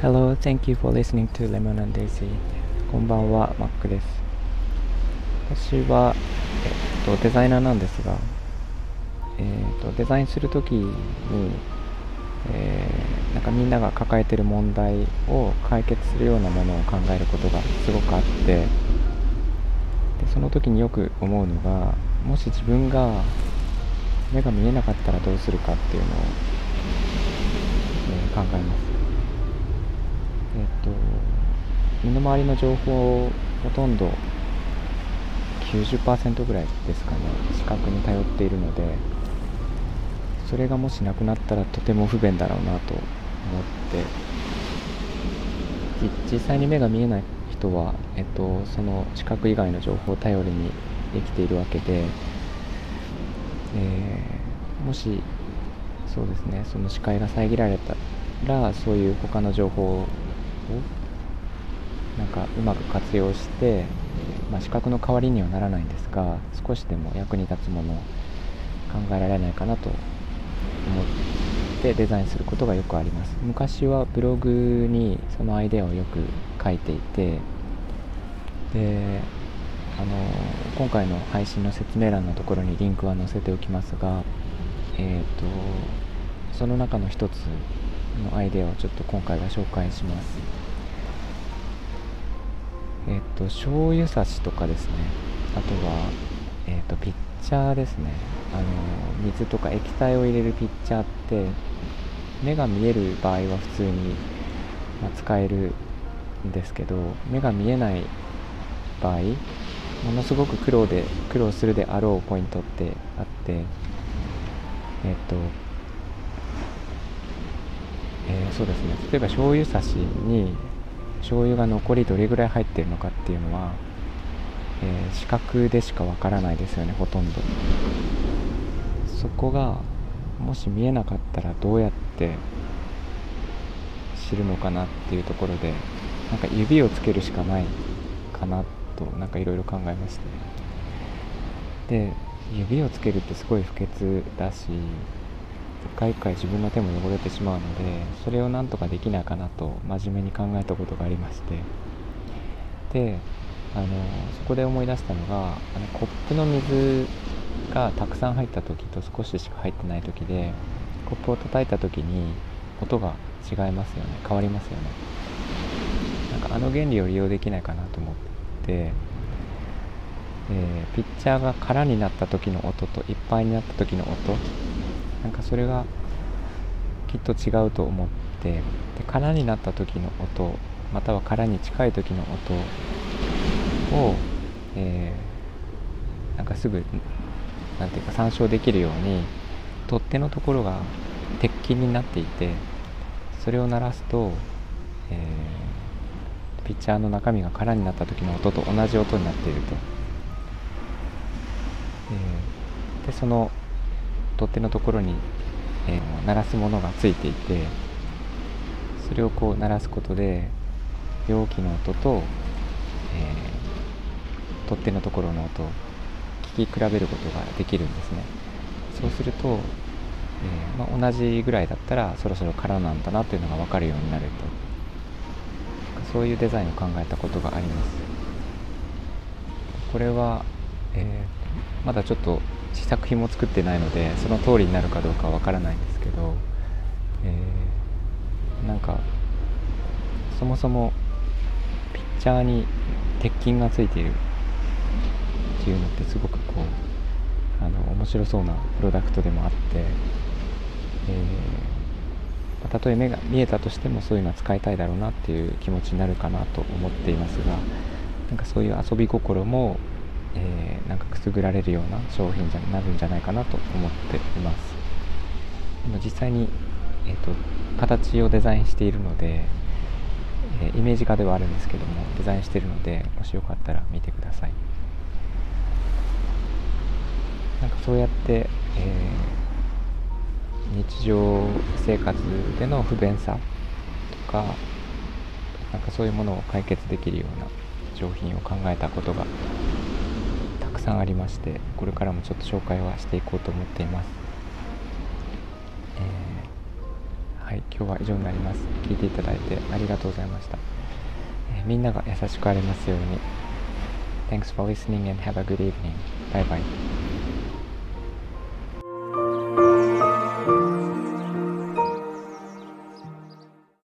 Hello, thank you for listening to Lemon and Daisy. こんばんは、マックです。私は、えっと、デザイナーなんですが、えっと、デザインするときに、えー、なんかみんなが抱えてる問題を解決するようなものを考えることがすごくあってでその時によく思うのがもし自分が目が見えなかったらどうするかっていうのを、えー、考えます。えっ、と身の回りの情報をほとんど90%ぐらいですかね。視覚に頼っているのでそれがもしなくなったらとても不便だろうなと思って。実際に目が見えない人は、えっと、その視覚以外の情報を頼りに生きているわけで、もしそうですねその視界が遮られたらそういう他の情報をなんかうまく活用して、まあ、視覚の代わりにはならないんですが少しでも役に立つものを考えられないかなと思ってデザインすることがよくあります。昔はブログにそのアイデアをよく書いていてであの今回の配信の説明欄のところにリンクは載せておきますがえ、ー、とその中の一つのアイデアをちょっと今回は紹介します。えっ、ー、と醤油差しとかですね。あとはえっ、ー、とピッチャーですね。あの水とか液体を入れるピッチャーって目が見える場合は普通に、ま使えるんですけど目が見えない場合ものすごく苦労で苦労するであろうポイントってあってえっ、とえー、そうですね。例えば醤油差しに醤油が残りどれぐらい入ってるのかっていうのは、えー、視覚でしかわからないですよねほとんど。そこがもし見えなかったらどうやって知るのかなっていうところでなんか指をつけるしかないかなとなんかいろいろ考えまして。で指をつけるってすごい不潔だし一回一回自分の手も汚れてしまうのでそれをなんとかできないかなと真面目に考えたことがありまして。であのそこで思い出したのがあのコップの水がたくさん入った時と少ししか入ってない時でコップを叩いた時に音が違いますよね変わりますよね。なんかあの原理を利用できないかなと思って、えー、ピッチャーが空になった時の音といっぱいになった時の音なんかそれがきっと違うと思ってで空になった時の音または空に近い時の音を、えー、なんかすぐなんていうか参照できるように取っ手のところが鉄筋になっていてそれを鳴らすと、えー、ピッチャーの中身が空になった時の音と同じ音になっていると、えー、でその取っ手のところに、えー、鳴らすものがついていてそれをこう鳴らすことで容器の音と、えー、取っ手のところの音聞き比べることができるんですね。そうすると、えー、まあ、同じぐらいだったらそろそろ空なんだなというのが分かるようになると。そういうデザインを考えたことがあります。これは、えー、まだちょっと試作品も作ってないのでその通りになるかどうかは分からないんですけど、えー、なんかそもそもピッチャーに鉄筋がついているっていうのってすごくこうあの面白そうなプロダクトでもあって、えー、たとえ目が見えたとしてもそういうのは使いたいだろうなっていう気持ちになるかなと思っていますがなんかそういう遊び心も、えー、なんかくすぐられるような商品になるんじゃないかなと思っています。実際に、えーと、形をデザインしているので、えー、イメージ化ではあるんですけどもデザインしているのでもしよかったら見てください。なんかそうやって、えー、日常生活での不便さとかなんかそういうものを解決できるような商品を考えたことがさんありましてこれからもちょっと紹介はしていこうと思っていますえー、はい今日は以上になります聞いていただいてありがとうございました、えー、みんなが優しくありますように Thanks for listening and have a good evening. Bye bye.